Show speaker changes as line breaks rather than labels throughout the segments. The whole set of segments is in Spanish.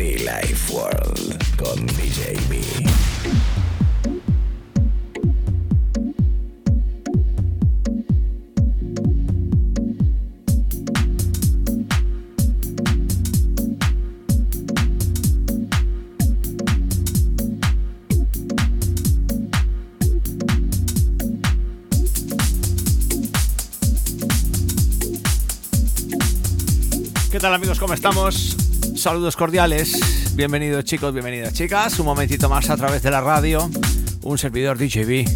Be Life World con DJ B.
¿Qué tal amigos? ¿Cómo estamos? Saludos cordiales. Bienvenidos chicos, bienvenidas chicas. Un momentito más a través de la radio. Un servidor DJB.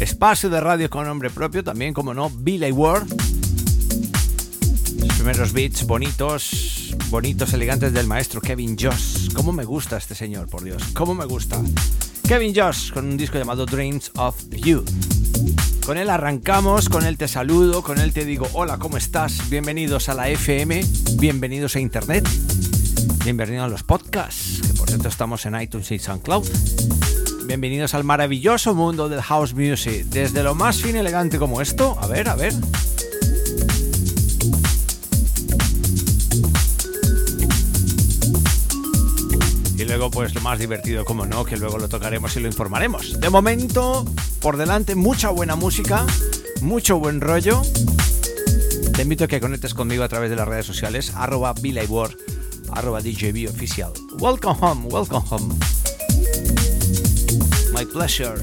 Espacio de radio con nombre propio, también como no, Billy Ward. Los primeros beats bonitos, bonitos, elegantes del maestro Kevin Joss. ¿Cómo me gusta este señor, por Dios? ¿Cómo me gusta? Kevin Joss con un disco llamado Dreams of You. Con él arrancamos, con él te saludo, con él te digo hola, ¿cómo estás? Bienvenidos a la FM, bienvenidos a Internet, bienvenidos a los podcasts, que por cierto estamos en iTunes y SoundCloud. Bienvenidos al maravilloso mundo del house music, desde lo más fino elegante como esto, a ver, a ver. Y luego pues lo más divertido, como no, que luego lo tocaremos y lo informaremos. De momento, por delante, mucha buena música, mucho buen rollo. Te invito a que conectes conmigo a través de las redes sociales, arroba Ward, arroba DJB Oficial. Welcome home, welcome home. My pleasure.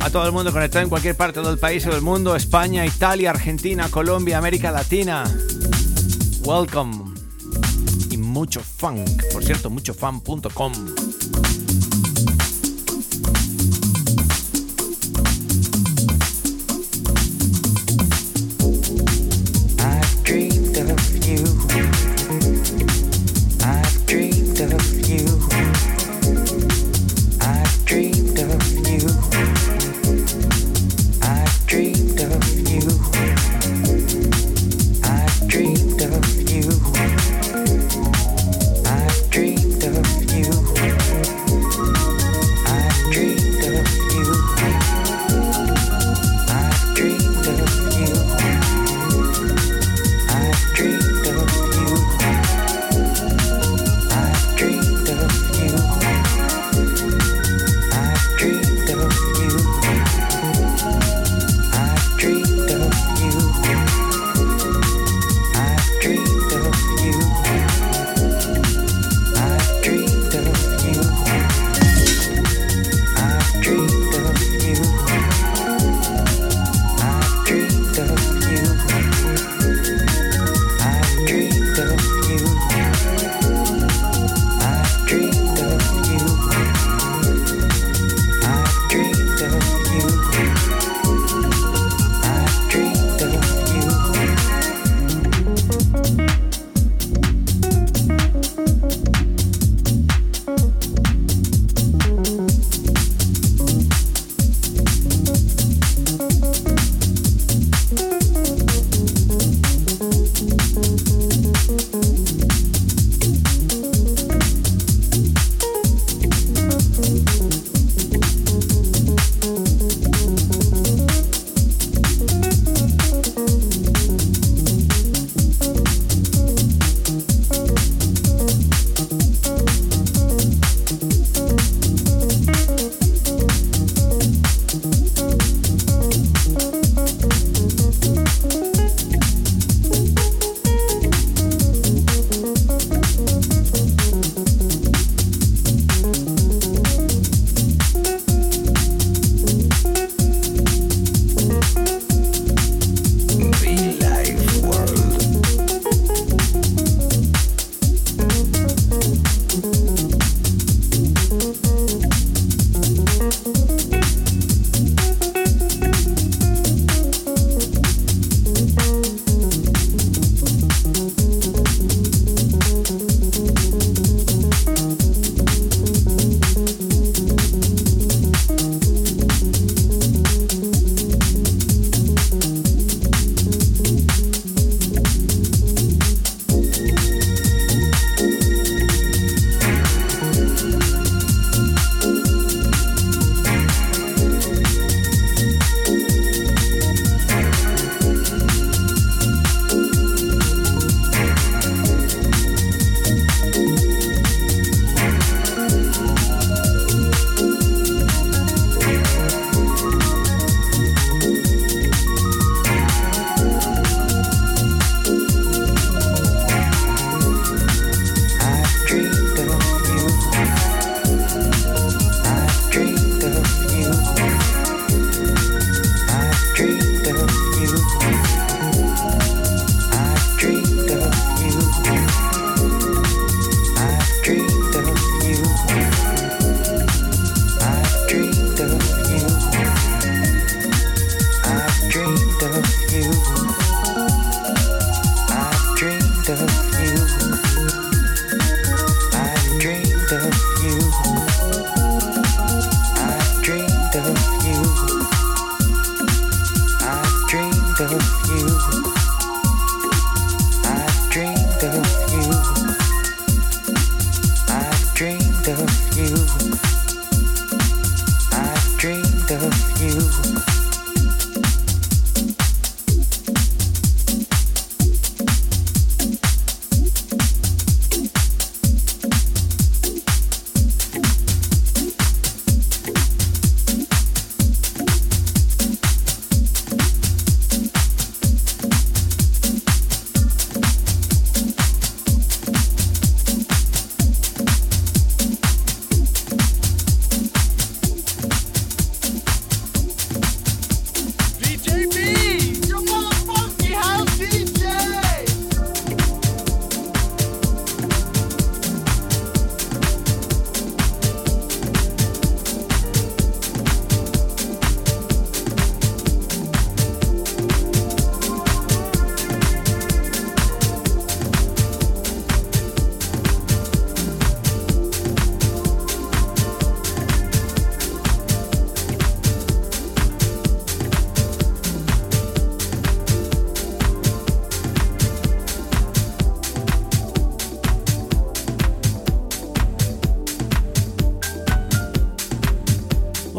A todo el mundo conectado en cualquier parte del país o del mundo, España, Italia, Argentina, Colombia, América Latina. Welcome mucho funk. Por cierto, muchofan.com.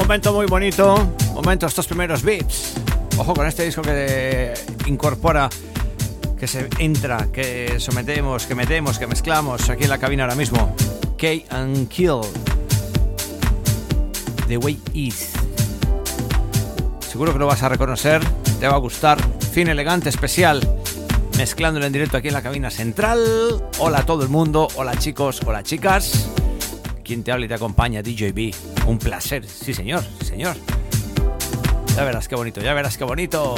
momento muy bonito, momento estos primeros beats. Ojo con este disco que incorpora, que se entra, que sometemos, que metemos, que mezclamos aquí en la cabina ahora mismo. K and Kill. The Way Is. Seguro que lo vas a reconocer, te va a gustar. Fin elegante, especial. Mezclándolo en directo aquí en la cabina central. Hola a todo el mundo, hola chicos, hola chicas. Quien te habla y te acompaña, DJ B. Un placer, sí señor, sí señor. Ya verás qué bonito, ya verás qué bonito.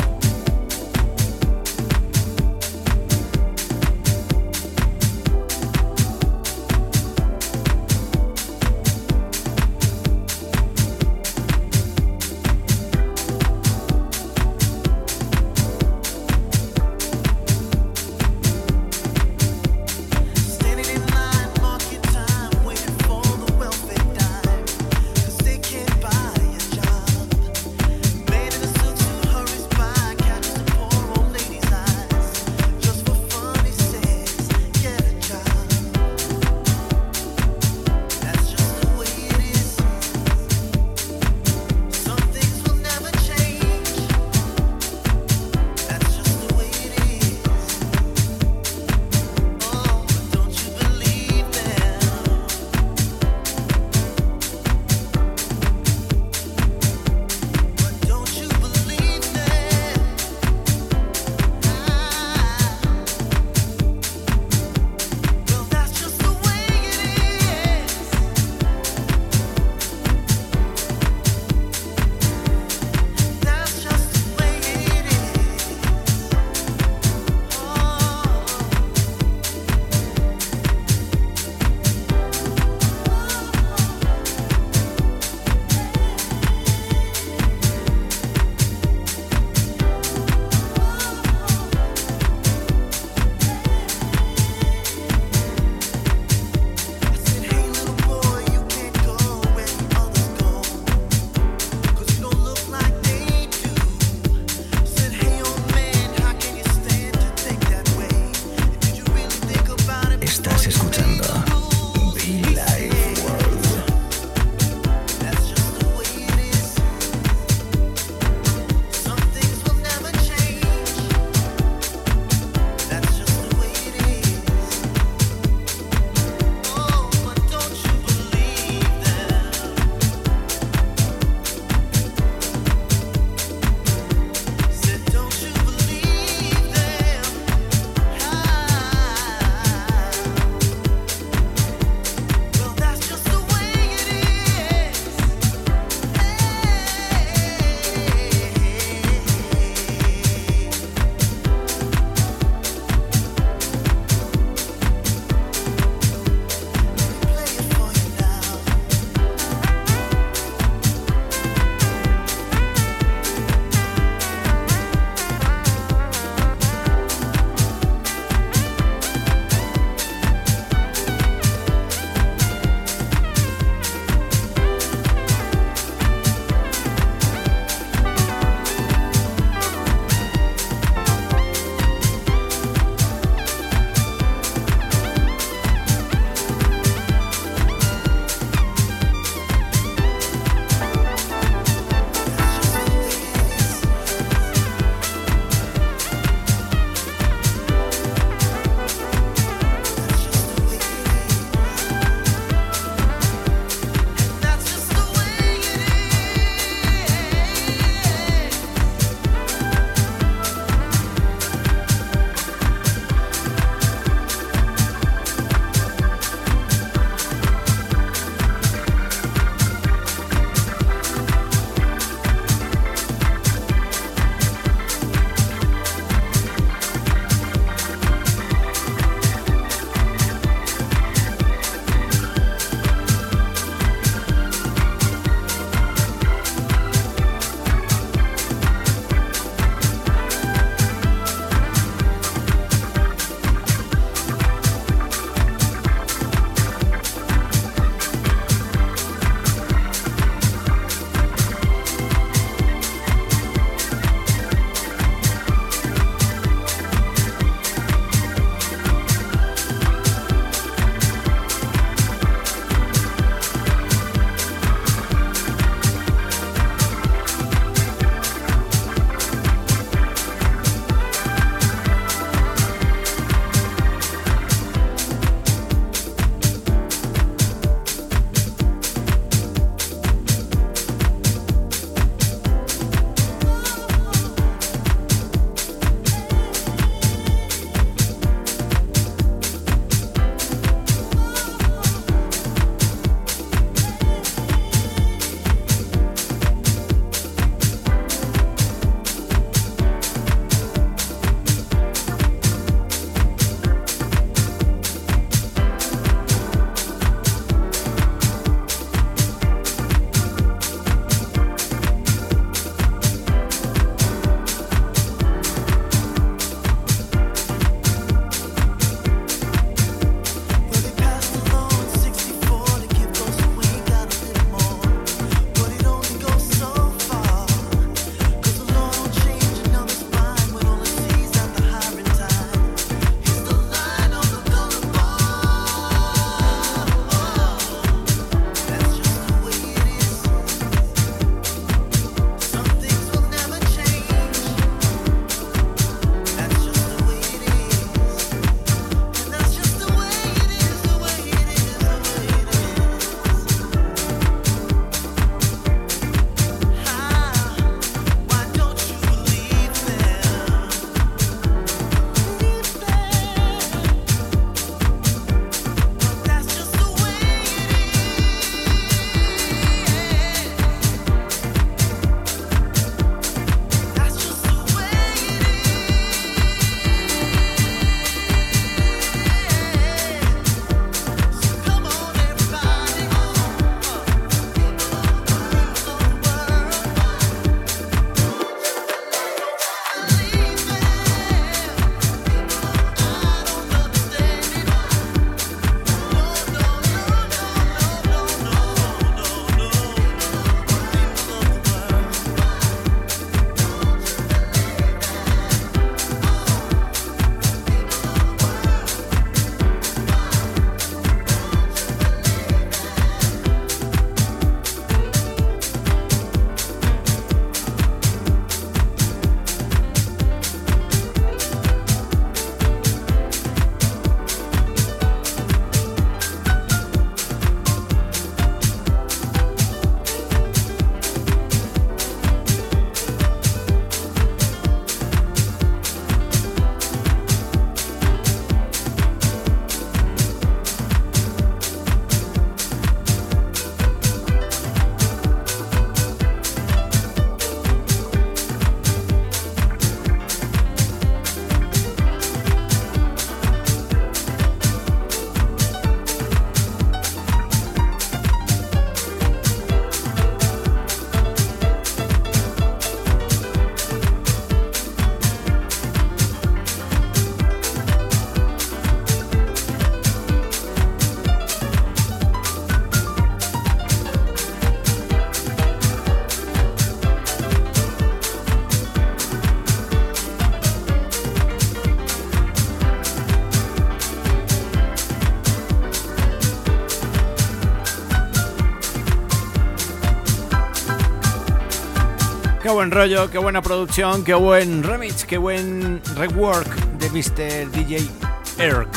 Buen rollo, qué buena producción, qué buen remix, qué buen rework de Mr. DJ Erk.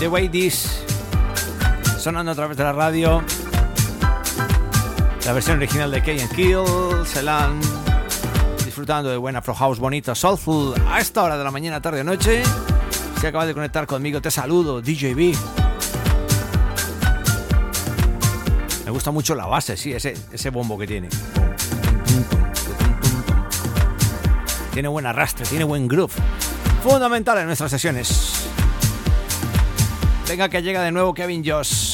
The Way This, sonando a través de la radio. La versión original de Key Kill, Celan, disfrutando de buena Afro House bonita, soulful, a esta hora de la mañana, tarde o noche. Si acabas de conectar conmigo, te saludo, DJB. Me gusta mucho la base, sí, ese, ese bombo que tiene. Tiene buen arrastre, tiene buen groove. Fundamental en nuestras sesiones. Venga que llega de nuevo Kevin Joss.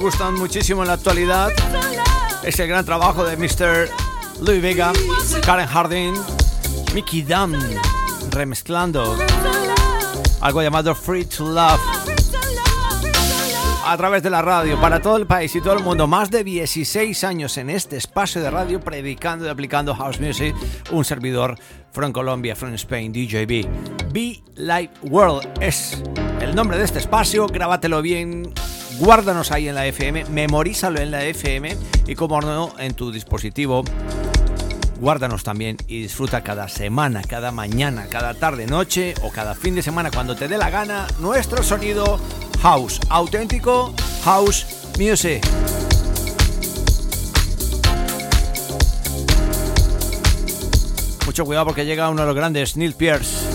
Gustan muchísimo en la actualidad. Es el gran trabajo de Mr. Louis Vega, Karen Harding, Mickey Dunn, remezclando algo llamado Free to Love a través de la radio para todo el país y todo el mundo. Más de 16 años en este espacio de radio predicando y aplicando house music. Un servidor from Colombia, from Spain, DJB. Be Light World es el nombre de este espacio. Grábatelo bien guárdanos ahí en la FM, memorízalo en la FM y como no en tu dispositivo. Guárdanos también y disfruta cada semana, cada mañana, cada tarde, noche o cada fin de semana cuando te dé la gana nuestro sonido house, auténtico house music. Mucho cuidado porque llega uno de los grandes, Neil Pierce.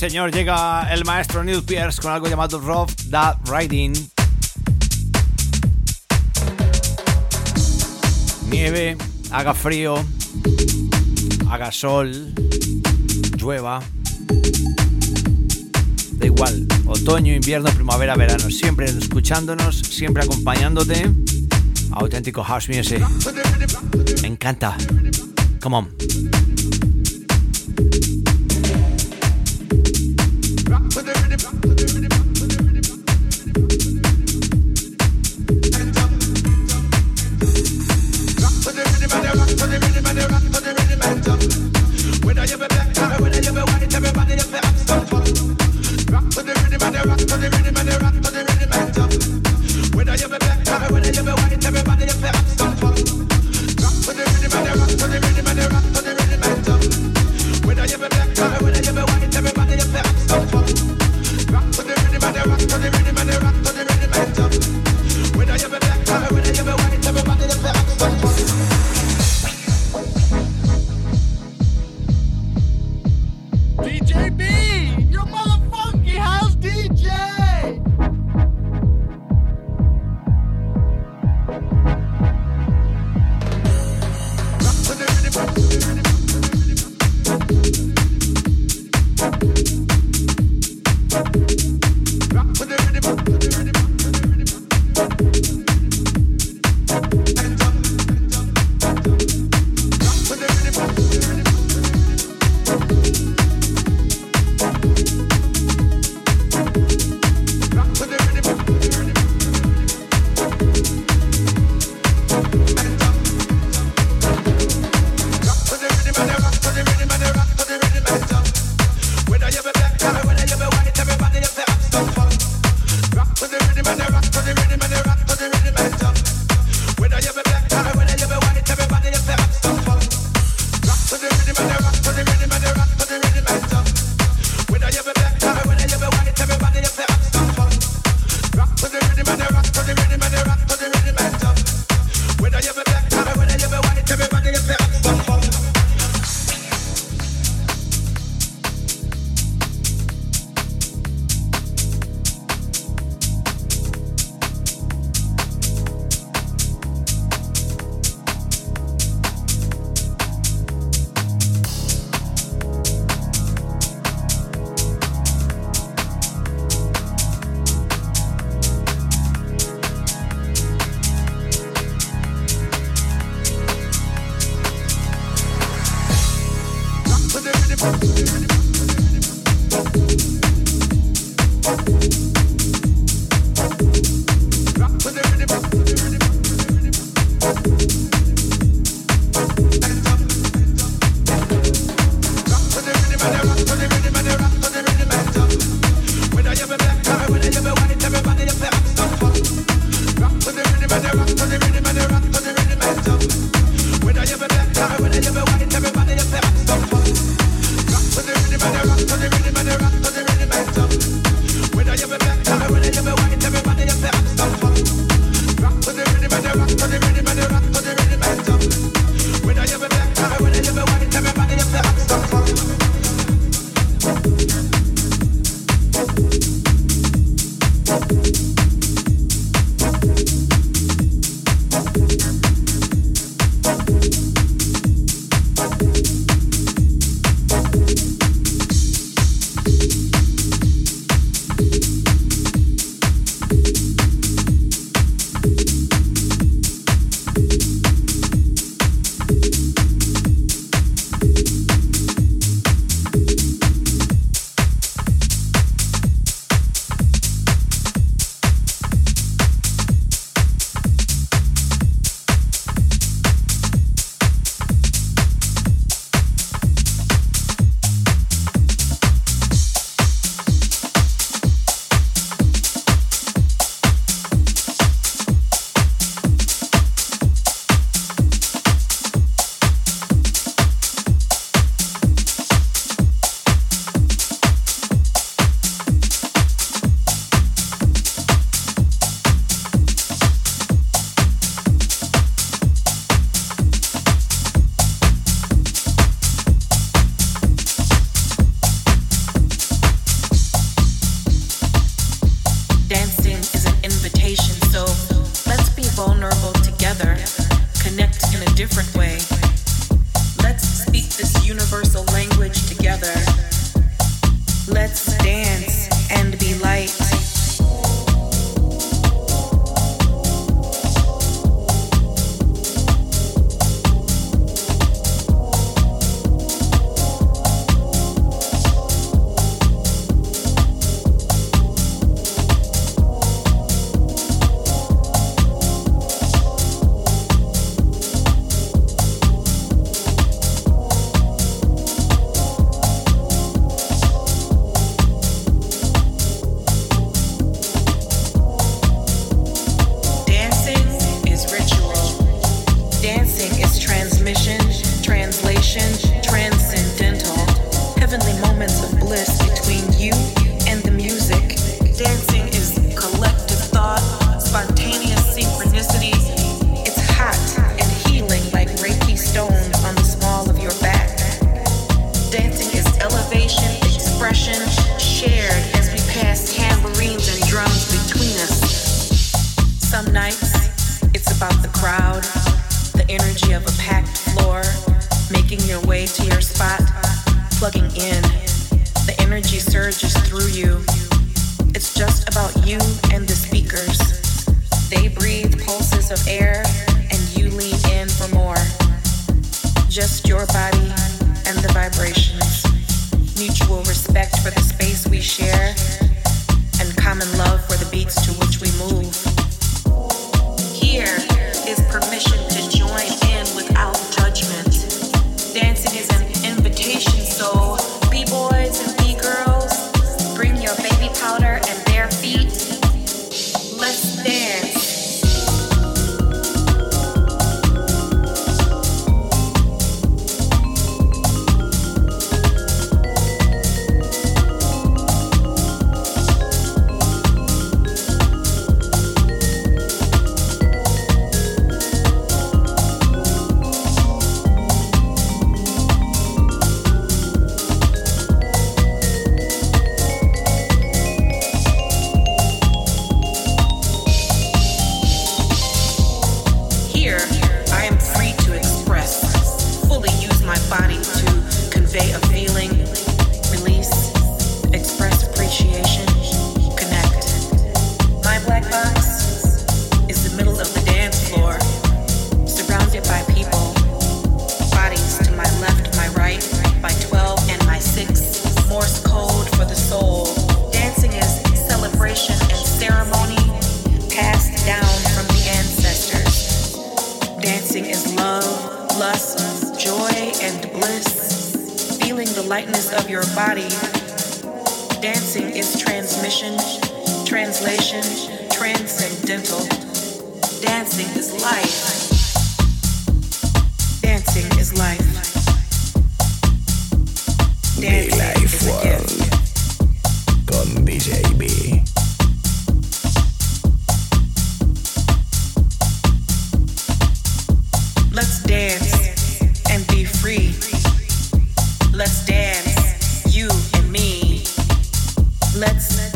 Señor, llega el maestro Neil Pierce con algo llamado Rough That Riding. Nieve, haga frío, haga sol, llueva. Da igual, otoño, invierno, primavera, verano. Siempre escuchándonos, siempre acompañándote. Auténtico house music. Me encanta. Come on.
Dance, you and me. Let's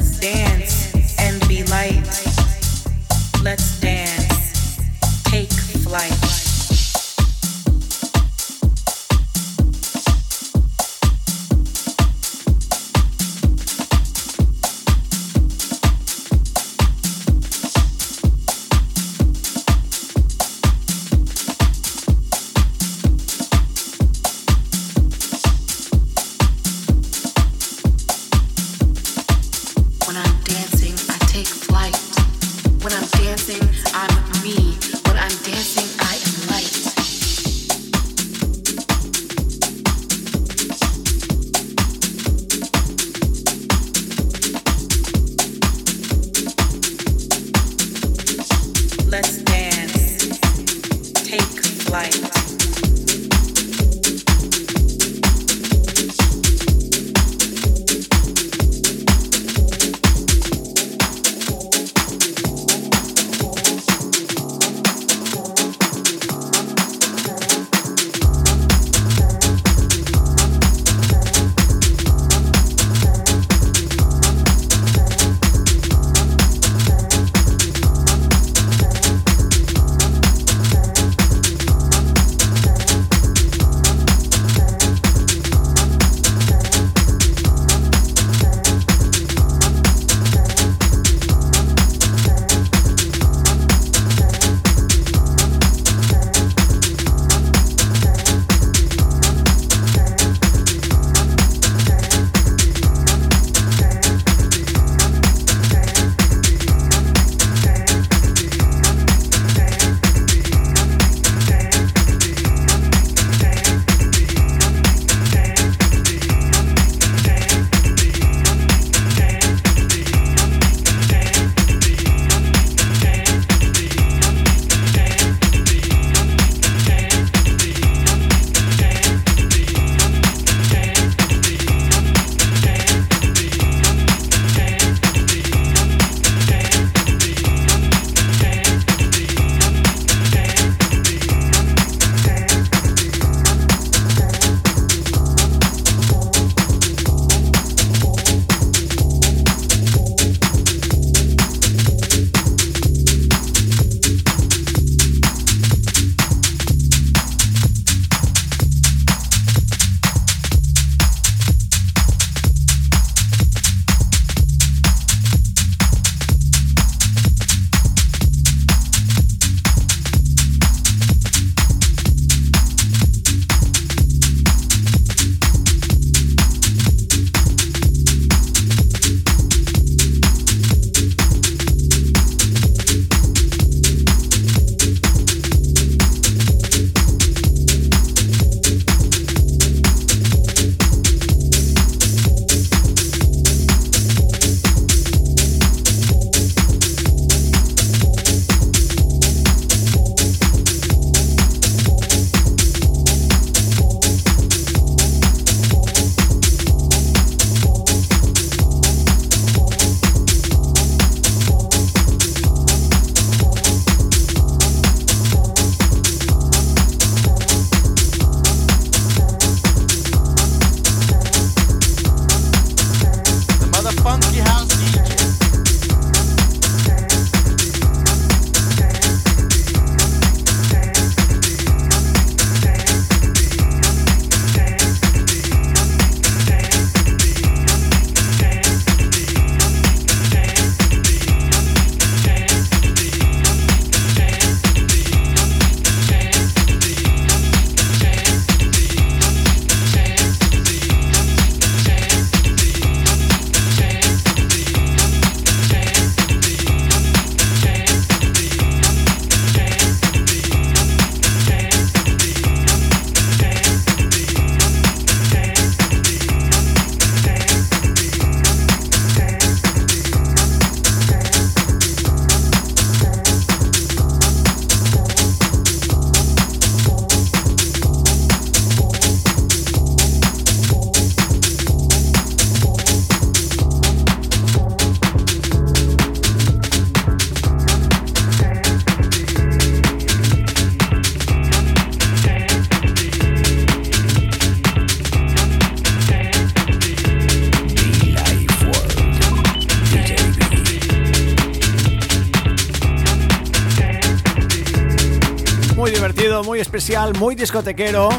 muy discotequero.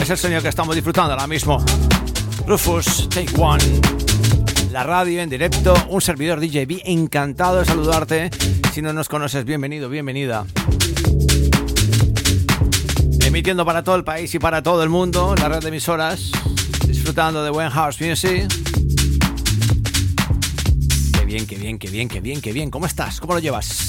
Es el sonido que estamos disfrutando ahora mismo. Rufus, Take One. La radio en directo, un servidor DJB, encantado de saludarte. Si no nos conoces, bienvenido, bienvenida. Emitiendo para todo el país y para todo el mundo, la red de emisoras, disfrutando de buen house music. Qué bien, qué bien, qué bien, qué bien, qué bien. ¿Cómo estás? ¿Cómo lo llevas?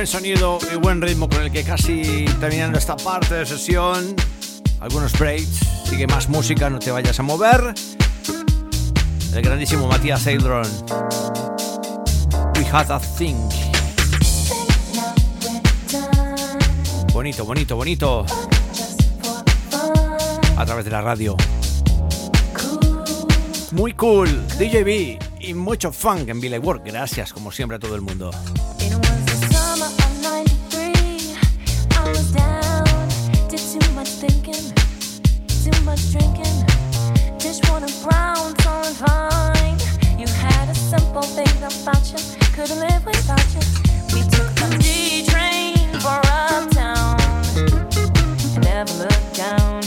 Buen sonido y buen ritmo con el que casi terminando esta parte de sesión. Algunos breaks, sigue más música, no te vayas a mover. El grandísimo Matías Eldron. We had a thing. Bonito, bonito, bonito. A través de la radio. Muy cool, DJB y mucho funk en Billy Work. Gracias, como siempre, a todo el mundo.
Never looked down.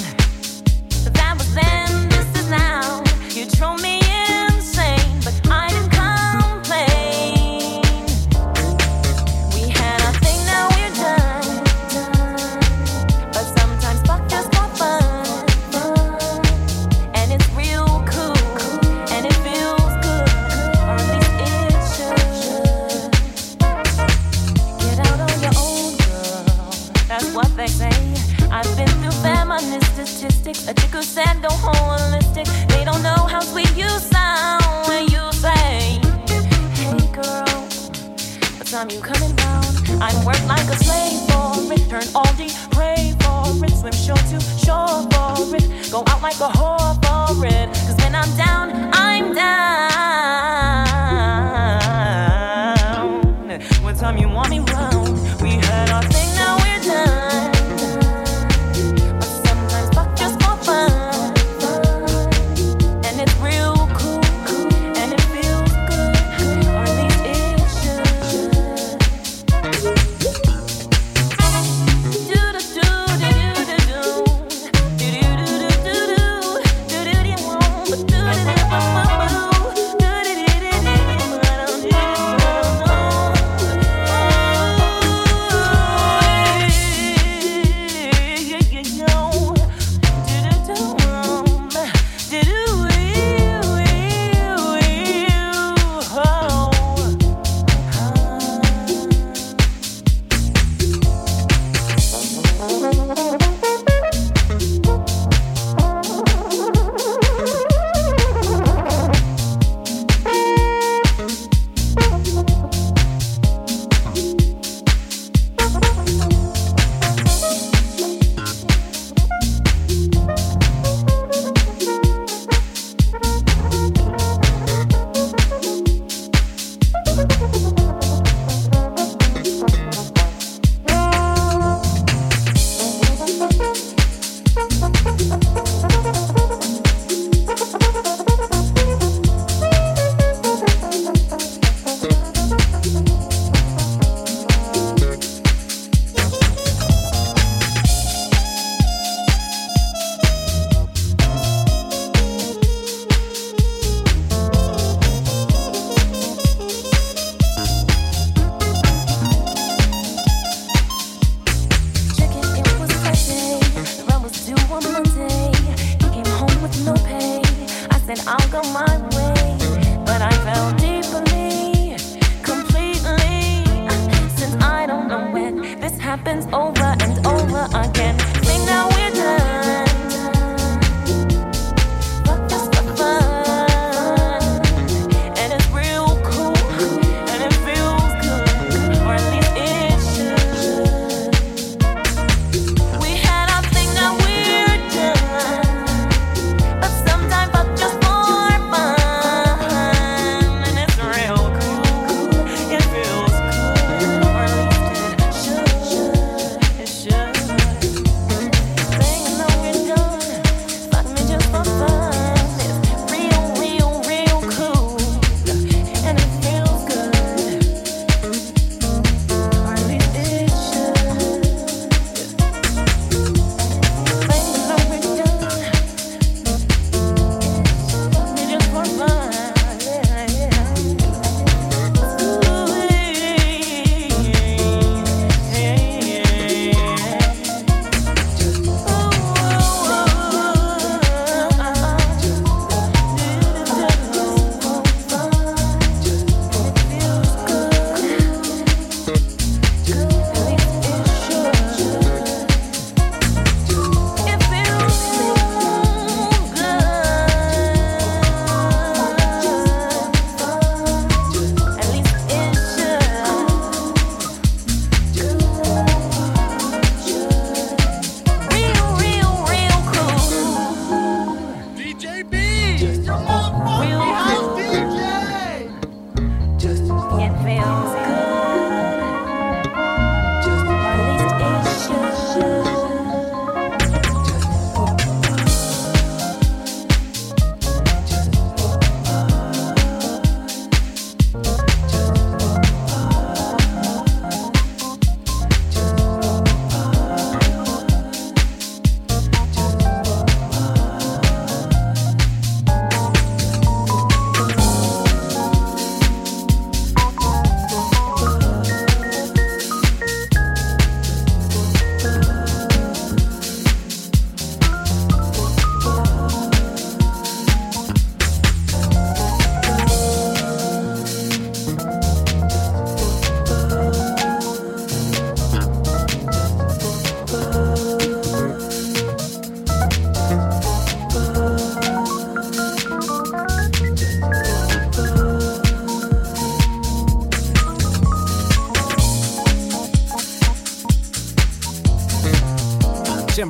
But that was then, this is now. You drove me time you coming round? I'm work like a slave for it. Turn all day, pray for it. Swim shore to shore for it. Go out like a whore for it. Cause when I'm down, I'm down.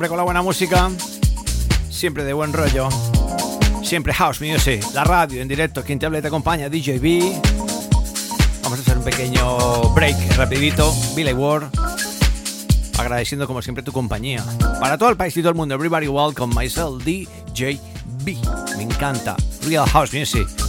Con la buena música, siempre de buen rollo, siempre house music, la radio en directo, quien te habla y te acompaña, DJB. Vamos a hacer un pequeño break rapidito, Billy Ward, agradeciendo como siempre tu compañía. Para todo el país y todo el mundo, everybody welcome myself, DJB. Me encanta, real house music.